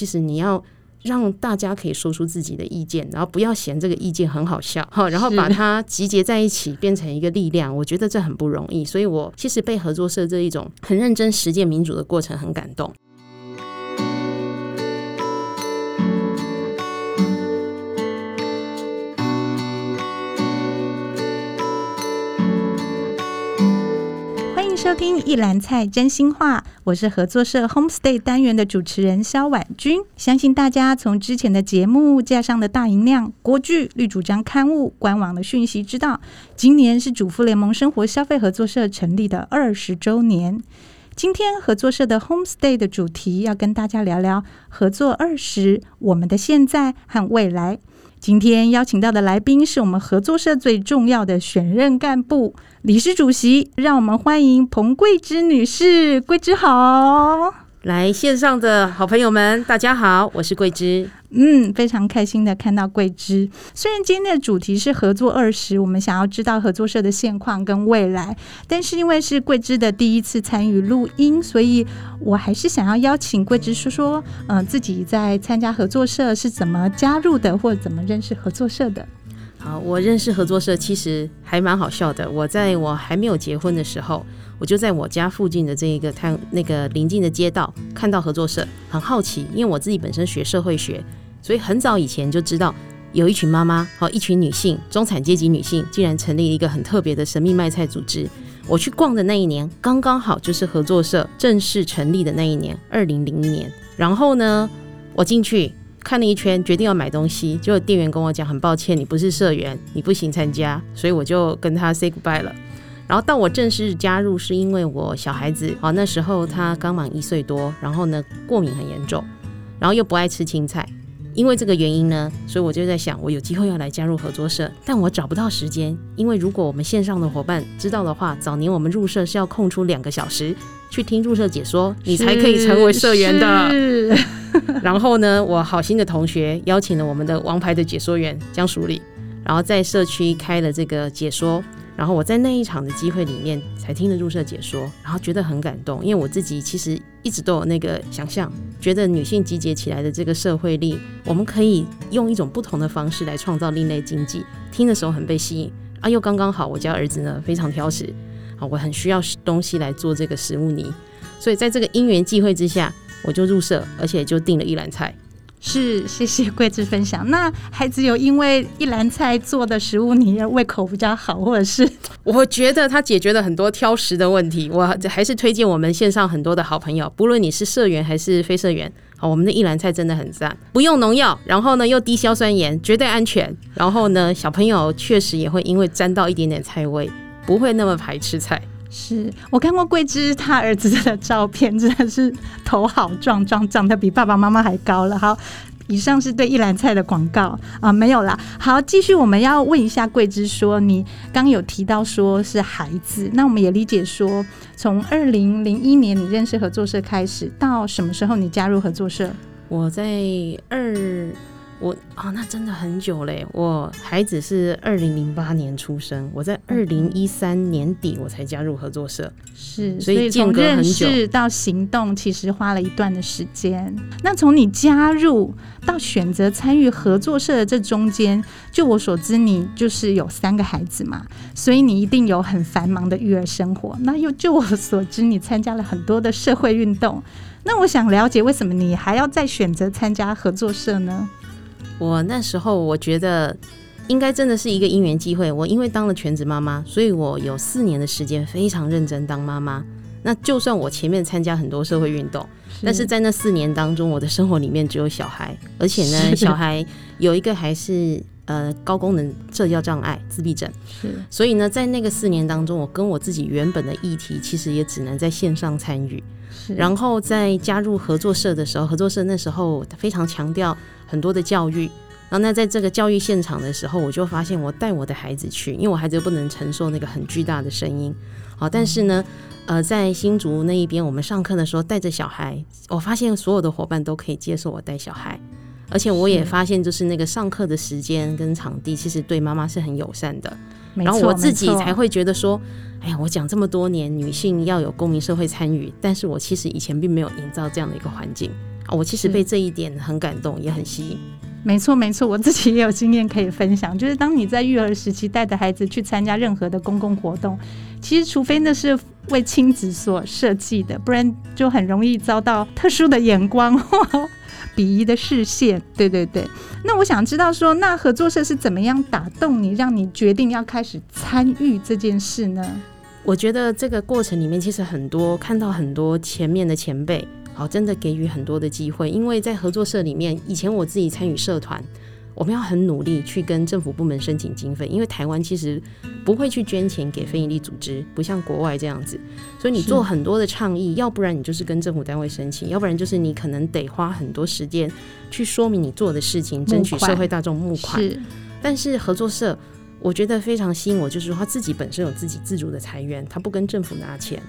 其实你要让大家可以说出自己的意见，然后不要嫌这个意见很好笑，哈，然后把它集结在一起变成一个力量。我觉得这很不容易，所以我其实被合作社这一种很认真实践民主的过程很感动。收听一篮菜真心话，我是合作社 Homestay 单元的主持人萧婉君。相信大家从之前的节目架上的大银亮国剧绿主张刊物官网的讯息知道，今年是主妇联盟生活消费合作社成立的二十周年。今天合作社的 Homestay 的主题要跟大家聊聊合作二十，我们的现在和未来。今天邀请到的来宾是我们合作社最重要的选任干部、理事主席，让我们欢迎彭桂芝女士。桂芝好。来线上的好朋友们，大家好，我是桂枝。嗯，非常开心的看到桂枝。虽然今天的主题是合作二十，我们想要知道合作社的现况跟未来，但是因为是桂枝的第一次参与录音，所以我还是想要邀请桂枝说说，嗯、呃，自己在参加合作社是怎么加入的，或者怎么认识合作社的。好，我认识合作社其实还蛮好笑的。我在我还没有结婚的时候。我就在我家附近的这一个探那个邻近的街道看到合作社，很好奇，因为我自己本身学社会学，所以很早以前就知道有一群妈妈和一群女性，中产阶级女性，竟然成立一个很特别的神秘卖菜组织。我去逛的那一年，刚刚好就是合作社正式成立的那一年，二零零一年。然后呢，我进去看了一圈，决定要买东西，结果店员跟我讲，很抱歉，你不是社员，你不行参加，所以我就跟他 say goodbye 了。然后到我正式加入，是因为我小孩子啊，那时候他刚满一岁多，然后呢过敏很严重，然后又不爱吃青菜，因为这个原因呢，所以我就在想，我有机会要来加入合作社，但我找不到时间，因为如果我们线上的伙伴知道的话，早年我们入社是要空出两个小时去听入社解说，你才可以成为社员的。然后呢，我好心的同学邀请了我们的王牌的解说员江淑丽，然后在社区开了这个解说。然后我在那一场的机会里面才听了入社解说，然后觉得很感动，因为我自己其实一直都有那个想象，觉得女性集结起来的这个社会力，我们可以用一种不同的方式来创造另类经济。听的时候很被吸引啊，又刚刚好我家儿子呢非常挑食啊，我很需要东西来做这个食物泥，所以在这个因缘际会之下，我就入社，而且就订了一篮菜。是，谢谢桂枝分享。那孩子有因为一篮菜做的食物，你胃口比较好，或者是？我觉得他解决了很多挑食的问题。我还是推荐我们线上很多的好朋友，不论你是社员还是非社员，好，我们的一篮菜真的很赞，不用农药，然后呢又低硝酸盐，绝对安全。然后呢，小朋友确实也会因为沾到一点点菜味，不会那么排斥菜。是我看过桂枝他儿子的照片，真的是头好壮壮，长得比爸爸妈妈还高了。好，以上是对一篮菜的广告啊，没有啦。好，继续我们要问一下桂枝说，你刚有提到说是孩子，那我们也理解说，从二零零一年你认识合作社开始，到什么时候你加入合作社？我在二。我啊、哦，那真的很久嘞！我孩子是二零零八年出生，我在二零一三年底我才加入合作社，是，所以从认识到行动其实花了一段的时间。那从你加入到选择参与合作社的这中间，就我所知，你就是有三个孩子嘛，所以你一定有很繁忙的育儿生活。那又就我所知，你参加了很多的社会运动。那我想了解，为什么你还要再选择参加合作社呢？我那时候我觉得应该真的是一个因缘机会。我因为当了全职妈妈，所以我有四年的时间非常认真当妈妈。那就算我前面参加很多社会运动，但是在那四年当中，我的生活里面只有小孩，而且呢，小孩有一个还是呃高功能社交障碍自闭症。是，所以呢，在那个四年当中，我跟我自己原本的议题其实也只能在线上参与。然后在加入合作社的时候，合作社那时候非常强调很多的教育。然后那在这个教育现场的时候，我就发现我带我的孩子去，因为我孩子又不能承受那个很巨大的声音。好，但是呢，呃，在新竹那一边，我们上课的时候带着小孩，我发现所有的伙伴都可以接受我带小孩。而且我也发现，就是那个上课的时间跟场地，其实对妈妈是很友善的。然后我自己才会觉得说，哎呀，我讲这么多年女性要有公民社会参与，但是我其实以前并没有营造这样的一个环境。我其实被这一点很感动，也很吸引。没错，没错，我自己也有经验可以分享。就是当你在育儿时期带着孩子去参加任何的公共活动，其实除非那是为亲子所设计的，不然就很容易遭到特殊的眼光。鄙夷的视线，对对对。那我想知道说，那合作社是怎么样打动你，让你决定要开始参与这件事呢？我觉得这个过程里面，其实很多看到很多前面的前辈，好，真的给予很多的机会。因为在合作社里面，以前我自己参与社团。我们要很努力去跟政府部门申请经费，因为台湾其实不会去捐钱给非营利组织，不像国外这样子。所以你做很多的倡议，要不然你就是跟政府单位申请，要不然就是你可能得花很多时间去说明你做的事情，争取社会大众募款。是，但是合作社我觉得非常吸引我，就是说他自己本身有自己自主的财源，他不跟政府拿钱，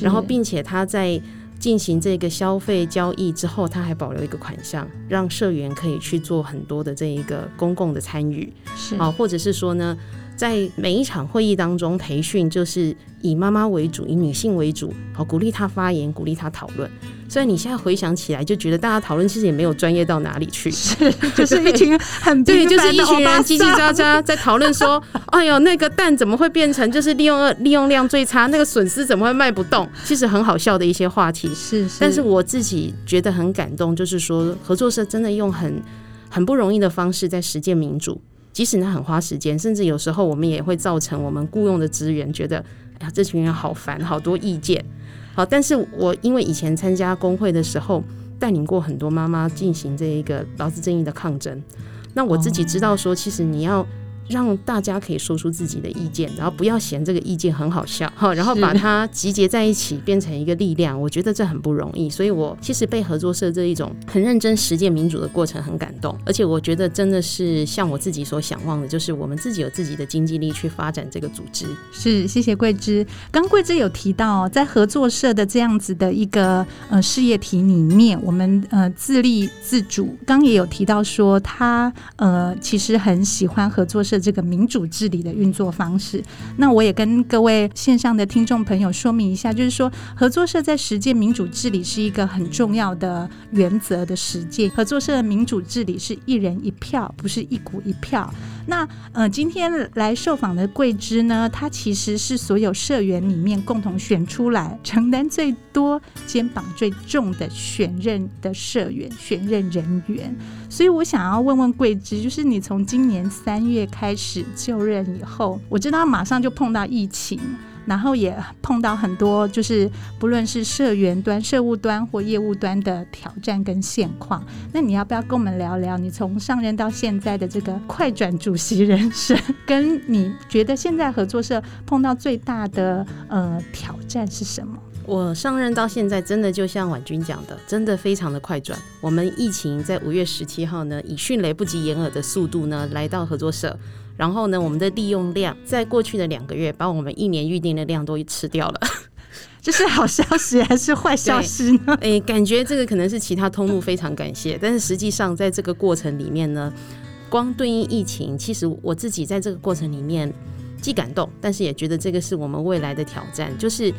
然后并且他在。进行这个消费交易之后，他还保留一个款项，让社员可以去做很多的这一个公共的参与，是啊，或者是说呢，在每一场会议当中培训，就是以妈妈为主，以女性为主，好，鼓励她发言，鼓励她讨论。所以你现在回想起来，就觉得大家讨论其实也没有专业到哪里去，是 就是一群很对，就是一群人叽叽喳喳在讨论说，哎呦，那个蛋怎么会变成就是利用利用量最差？那个损失怎么会卖不动？其实很好笑的一些话题，是，是。但是我自己觉得很感动，就是说合作社真的用很很不容易的方式在实践民主，即使呢很花时间，甚至有时候我们也会造成我们雇佣的资源觉得，这群人好烦，好多意见。好，但是我因为以前参加工会的时候，带领过很多妈妈进行这一个劳资争议的抗争，那我自己知道说，其实你要。让大家可以说出自己的意见，然后不要嫌这个意见很好笑，哈，然后把它集结在一起变成一个力量。我觉得这很不容易，所以我其实被合作社这一种很认真实践民主的过程很感动，而且我觉得真的是像我自己所想望的，就是我们自己有自己的经济力去发展这个组织。是，谢谢桂枝。刚桂枝有提到，在合作社的这样子的一个呃事业体里面，我们呃自立自主。刚也有提到说，他呃其实很喜欢合作社。这个民主治理的运作方式，那我也跟各位线上的听众朋友说明一下，就是说合作社在实践民主治理是一个很重要的原则的实践。合作社的民主治理是一人一票，不是一股一票。那呃，今天来受访的桂枝呢，她其实是所有社员里面共同选出来，承担最多、肩膀最重的选任的社员、选任人员。所以我想要问问桂枝，就是你从今年三月开开始就任以后，我知道马上就碰到疫情。然后也碰到很多，就是不论是社员端、社务端或业务端的挑战跟现况。那你要不要跟我们聊聊你从上任到现在的这个快转主席人生，跟你觉得现在合作社碰到最大的呃挑战是什么？我上任到现在，真的就像婉君讲的，真的非常的快转。我们疫情在五月十七号呢，以迅雷不及掩耳的速度呢来到合作社。然后呢，我们的利用量在过去的两个月，把我们一年预定的量都吃掉了。这是好消息还是坏消息呢？诶，感觉这个可能是其他通路非常感谢，但是实际上在这个过程里面呢，光对应疫情，其实我自己在这个过程里面既感动，但是也觉得这个是我们未来的挑战，就是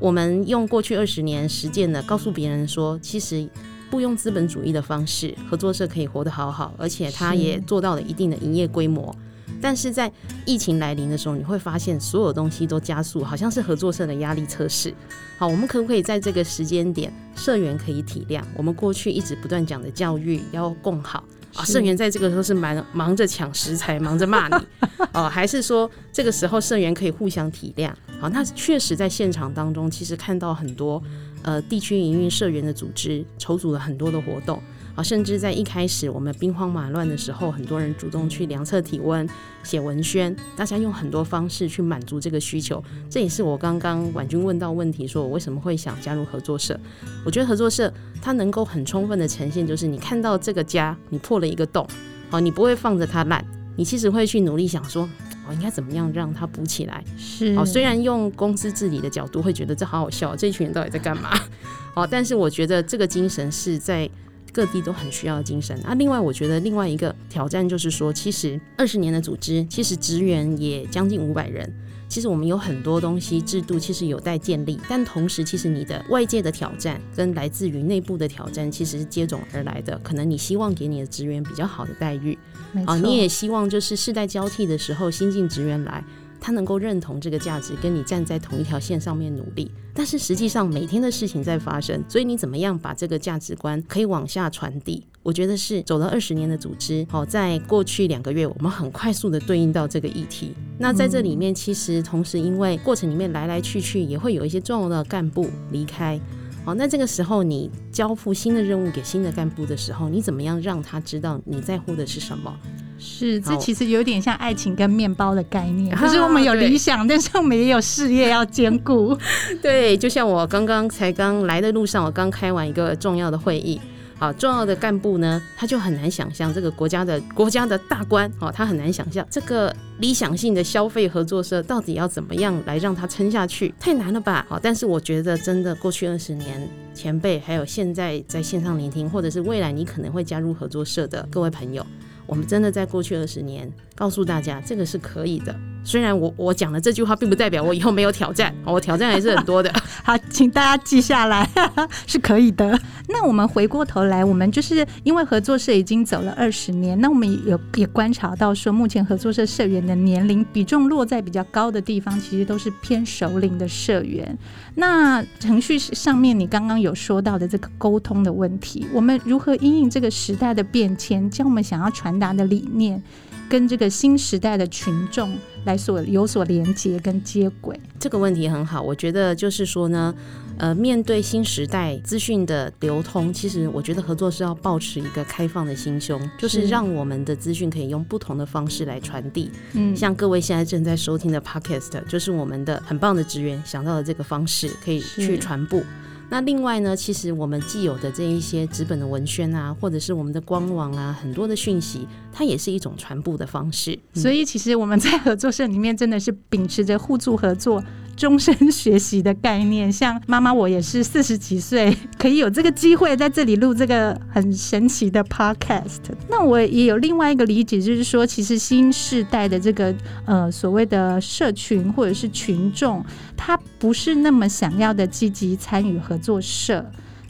我们用过去二十年实践的，告诉别人说，其实不用资本主义的方式，合作社可以活得好好，而且它也做到了一定的营业规模。但是在疫情来临的时候，你会发现所有东西都加速，好像是合作社的压力测试。好，我们可不可以在这个时间点，社员可以体谅我们过去一直不断讲的教育要共好啊？社员在这个时候是忙忙着抢食材，忙着骂你哦，还是说这个时候社员可以互相体谅？好，那确实在现场当中，其实看到很多呃地区营运社员的组织筹组了很多的活动。甚至在一开始我们兵荒马乱的时候，很多人主动去量测体温、写文宣，大家用很多方式去满足这个需求。这也是我刚刚婉君问到问题，说我为什么会想加入合作社？我觉得合作社它能够很充分的呈现，就是你看到这个家，你破了一个洞，好，你不会放着它烂，你其实会去努力想说，我应该怎么样让它补起来。是，好，虽然用公司治理的角度会觉得这好好笑，这一群人到底在干嘛？好，但是我觉得这个精神是在。各地都很需要的精神。啊，另外我觉得另外一个挑战就是说，其实二十年的组织，其实职员也将近五百人。其实我们有很多东西制度，其实有待建立，但同时，其实你的外界的挑战跟来自于内部的挑战，其实是接踵而来的。可能你希望给你的职员比较好的待遇，啊，你也希望就是世代交替的时候，新进职员来，他能够认同这个价值，跟你站在同一条线上面努力。但是实际上每天的事情在发生，所以你怎么样把这个价值观可以往下传递？我觉得是走了二十年的组织，好，在过去两个月，我们很快速的对应到这个议题。那在这里面，其实同时因为过程里面来来去去，也会有一些重要的干部离开。好，那这个时候你交付新的任务给新的干部的时候，你怎么样让他知道你在乎的是什么？是，这其实有点像爱情跟面包的概念。可是我们有理想，但是我们也有事业要兼顾。对，就像我刚刚才刚来的路上，我刚开完一个重要的会议。好，重要的干部呢，他就很难想象这个国家的国家的大官，哦，他很难想象这个理想性的消费合作社到底要怎么样来让它撑下去，太难了吧？好，但是我觉得真的过去二十年，前辈还有现在在线上聆听，或者是未来你可能会加入合作社的各位朋友，我们真的在过去二十年告诉大家，这个是可以的。虽然我我讲了这句话，并不代表我以后没有挑战，我挑战还是很多的。好，请大家记下来，是可以的。那我们回过头来，我们就是因为合作社已经走了二十年，那我们也也观察到说，目前合作社社员的年龄比重落在比较高的地方，其实都是偏熟龄的社员。那程序上面，你刚刚有说到的这个沟通的问题，我们如何因应这个时代的变迁，将我们想要传达的理念，跟这个新时代的群众来所有所连接跟接轨，这个问题很好。我觉得就是说呢，呃，面对新时代资讯的流通，其实我觉得合作是要保持一个开放的心胸，就是让我们的资讯可以用不同的方式来传递。嗯，像各位现在正在收听的 Podcast，就是我们的很棒的职员想到的这个方式，可以去传播。那另外呢，其实我们既有的这一些纸本的文宣啊，或者是我们的官网啊，很多的讯息，它也是一种传播的方式。所以，其实我们在合作社里面真的是秉持着互助合作。终身学习的概念，像妈妈，我也是四十几岁，可以有这个机会在这里录这个很神奇的 podcast。那我也有另外一个理解，就是说，其实新时代的这个呃所谓的社群或者是群众，他不是那么想要的积极参与合作社。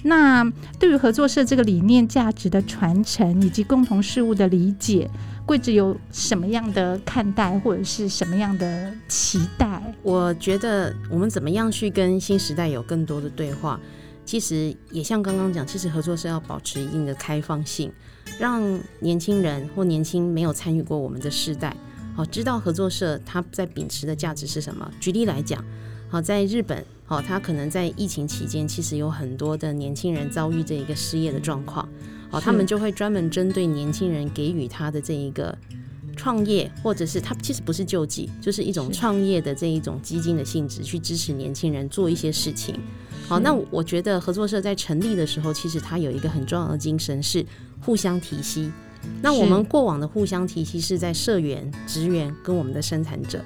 那对于合作社这个理念、价值的传承以及共同事务的理解，贵子有什么样的看待，或者是什么样的期待？我觉得我们怎么样去跟新时代有更多的对话，其实也像刚刚讲，其实合作社要保持一定的开放性，让年轻人或年轻没有参与过我们的世代，好知道合作社它在秉持的价值是什么。举例来讲，好在日本。好，他可能在疫情期间，其实有很多的年轻人遭遇这一个失业的状况。好，他们就会专门针对年轻人给予他的这一个创业，或者是他其实不是救济，就是一种创业的这一种基金的性质，去支持年轻人做一些事情。好，那我觉得合作社在成立的时候，其实它有一个很重要的精神是互相提携。那我们过往的互相提携是在社员、职员跟我们的生产者。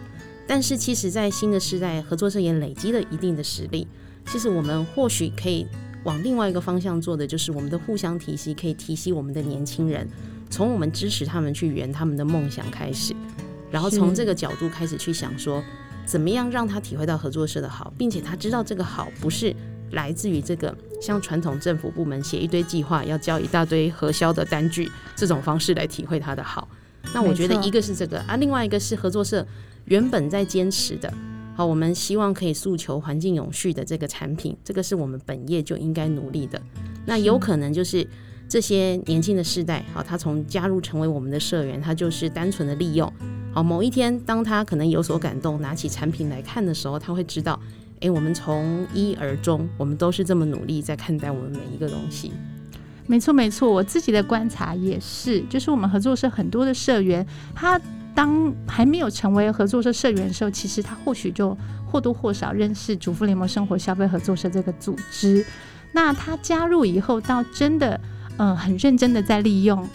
但是，其实，在新的时代，合作社也累积了一定的实力。其实，我们或许可以往另外一个方向做的，就是我们的互相提携，可以提携我们的年轻人，从我们支持他们去圆他们的梦想开始，然后从这个角度开始去想说，怎么样让他体会到合作社的好，并且他知道这个好不是来自于这个像传统政府部门写一堆计划，要交一大堆核销的单据这种方式来体会他的好。那我觉得一个是这个啊，另外一个是合作社。原本在坚持的，好，我们希望可以诉求环境永续的这个产品，这个是我们本业就应该努力的。那有可能就是这些年轻的世代，好，他从加入成为我们的社员，他就是单纯的利用。好，某一天当他可能有所感动，拿起产品来看的时候，他会知道，哎，我们从一而终，我们都是这么努力在看待我们每一个东西。没错，没错，我自己的观察也是，就是我们合作社很多的社员，他。当还没有成为合作社社员的时候，其实他或许就或多或少认识主妇联盟生活消费合作社这个组织。那他加入以后，到真的，呃，很认真的在利用，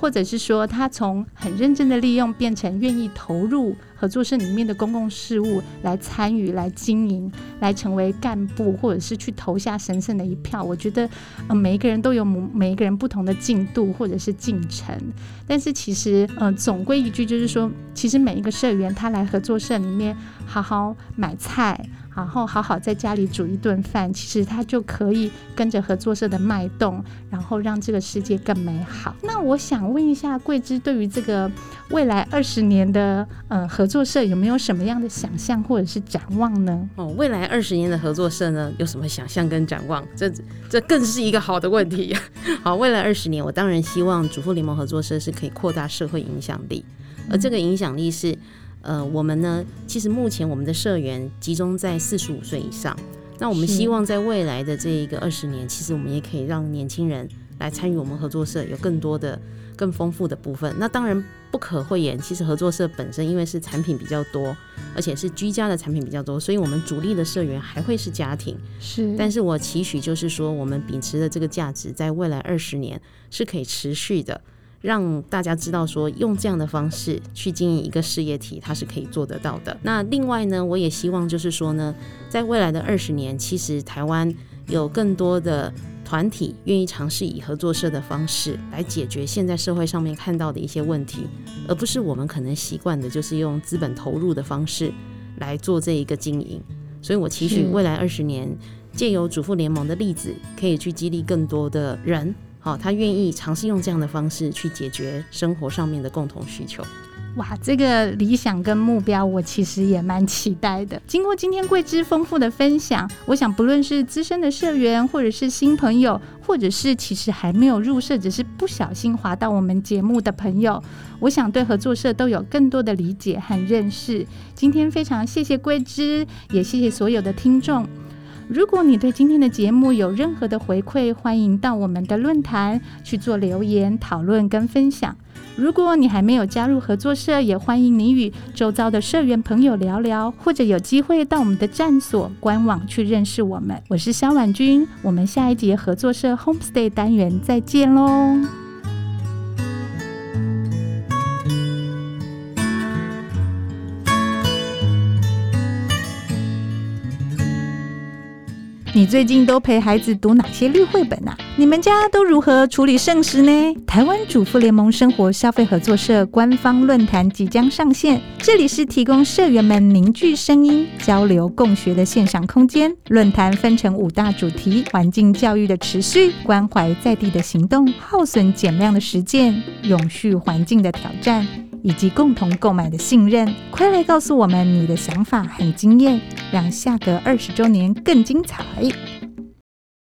或者是说他从很认真的利用变成愿意投入合作社里面的公共事务来参与、来经营、来成为干部，或者是去投下神圣的一票。我觉得，呃，每一个人都有每一个人不同的进度或者是进程。但是其实，呃，总归一句就是说，其实每一个社员他来合作社里面好好买菜。然后好好在家里煮一顿饭，其实他就可以跟着合作社的脉动，然后让这个世界更美好。那我想问一下桂枝，对于这个未来二十年的呃合作社有没有什么样的想象或者是展望呢？哦，未来二十年的合作社呢，有什么想象跟展望？这这更是一个好的问题。好，未来二十年，我当然希望主妇联盟合作社是可以扩大社会影响力，而这个影响力是。呃，我们呢，其实目前我们的社员集中在四十五岁以上。那我们希望在未来的这一个二十年，其实我们也可以让年轻人来参与我们合作社，有更多的、更丰富的部分。那当然不可讳言，其实合作社本身因为是产品比较多，而且是居家的产品比较多，所以我们主力的社员还会是家庭。是，但是我期许就是说，我们秉持的这个价值，在未来二十年是可以持续的。让大家知道说，用这样的方式去经营一个事业体，它是可以做得到的。那另外呢，我也希望就是说呢，在未来的二十年，其实台湾有更多的团体愿意尝试以合作社的方式来解决现在社会上面看到的一些问题，而不是我们可能习惯的就是用资本投入的方式来做这一个经营。所以我期许未来二十年，借由主妇联盟的例子，可以去激励更多的人。好，他愿意尝试用这样的方式去解决生活上面的共同需求。哇，这个理想跟目标，我其实也蛮期待的。经过今天桂枝丰富的分享，我想不论是资深的社员，或者是新朋友，或者是其实还没有入社，只是不小心滑到我们节目的朋友，我想对合作社都有更多的理解和认识。今天非常谢谢桂枝，也谢谢所有的听众。如果你对今天的节目有任何的回馈，欢迎到我们的论坛去做留言讨论跟分享。如果你还没有加入合作社，也欢迎你与周遭的社员朋友聊聊，或者有机会到我们的站所官网去认识我们。我是萧婉君，我们下一节合作社 Homestay 单元再见喽。你最近都陪孩子读哪些绿绘本啊？你们家都如何处理剩食呢？台湾主妇联盟生活消费合作社官方论坛即将上线，这里是提供社员们凝聚声音、交流共学的线上空间。论坛分成五大主题：环境教育的持续、关怀在地的行动、耗损减量的实践、永续环境的挑战。以及共同购买的信任，快来告诉我们你的想法和经验，让下个二十周年更精彩！